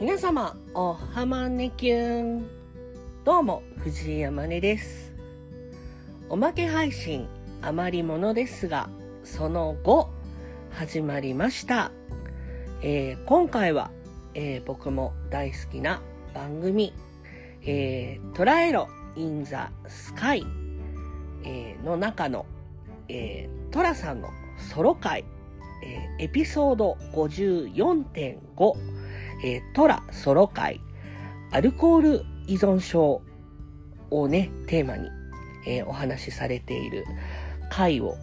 皆様、おはまねきゅん。どうも、藤井山根です。おまけ配信、あまりものですが、その後、始まりました。えー今回は、えー僕も大好きな番組、えートラエロ・イン・ザ・スカイ、えーの中の、えートラさんのソロ回、えーエピソード54.5、えートラソロ会、アルコール依存症をね、テーマに、えーお話しされている回を、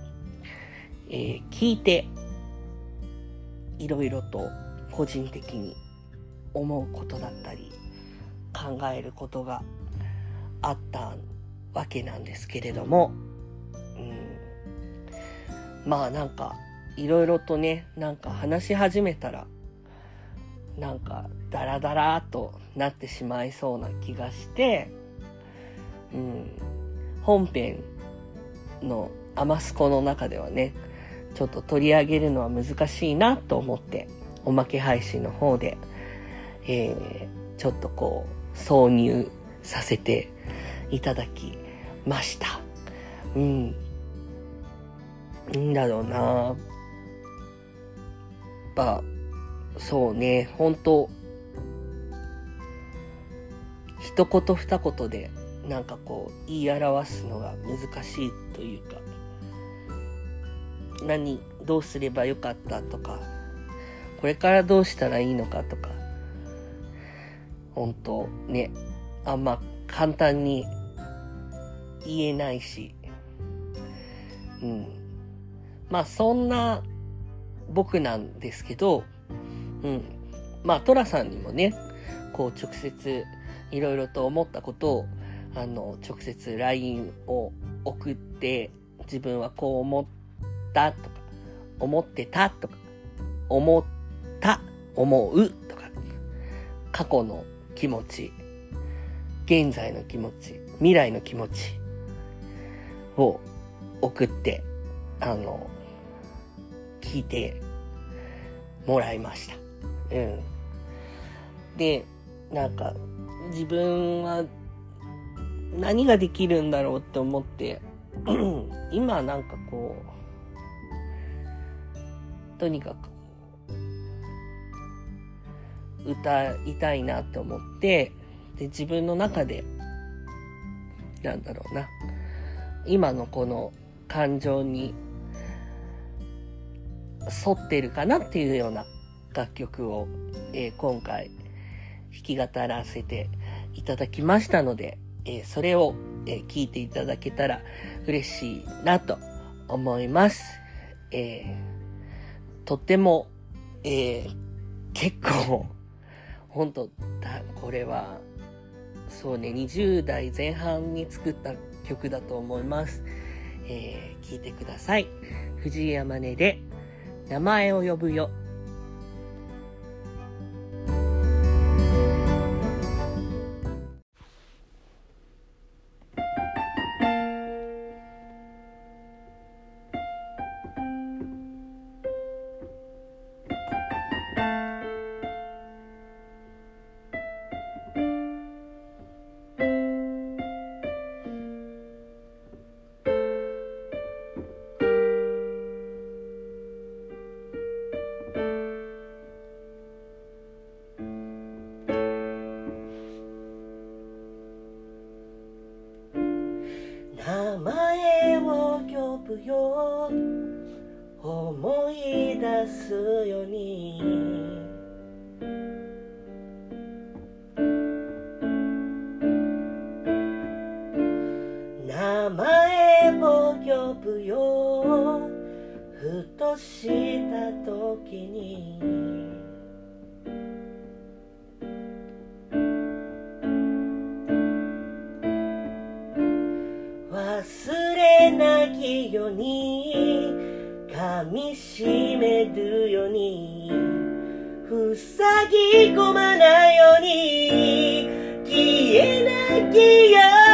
えー聞いて、いろいろと個人的に思うことだったり、考えることがあったわけなんですけれども、うん、まあなんか、いろいろとね、なんか話し始めたら、なんかダラダラとなってしまいそうな気がして、うん、本編のアマスコの中ではね、ちょっと取り上げるのは難しいなと思って、おまけ配信の方で、えー、ちょっとこう、挿入させていただきました。うん。なんだろうなやっぱ、そうね、本当。一言二言で、なんかこう、言い表すのが難しいというか、何、どうすればよかったとか、これからどうしたらいいのかとか、本当ね、あんま簡単に言えないし、うん。まあそんな僕なんですけど、うん。まあトラさんにもね、こう直接いろいろと思ったことを、あの、直接 LINE を送って、自分はこう思ったとか、思ってたとか、思った、思うとか、過去の気持ち、現在の気持ち、未来の気持ちを送って、あの、聞いてもらいました。うん。で、なんか、自分は何ができるんだろうって思って、今なんかこう、とにかく歌いたいなって思って、で、自分の中で、なんだろうな、今のこの感情に沿ってるかなっていうような楽曲を、えー今回弾き語らせていただきましたので、えーそれを、え聞いていただけたら嬉しいなと思います。えとっても、え結構、本当だ、これは、そうね、20代前半に作った曲だと思います。えー聞いてください。藤井山根で、名前を呼ぶよ。名前を呼ぶよ。思い出すように。名前を呼ぶよ。ふとした時に。ように噛みしめるように塞ぎ込まないように消えなきゃ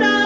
Lord.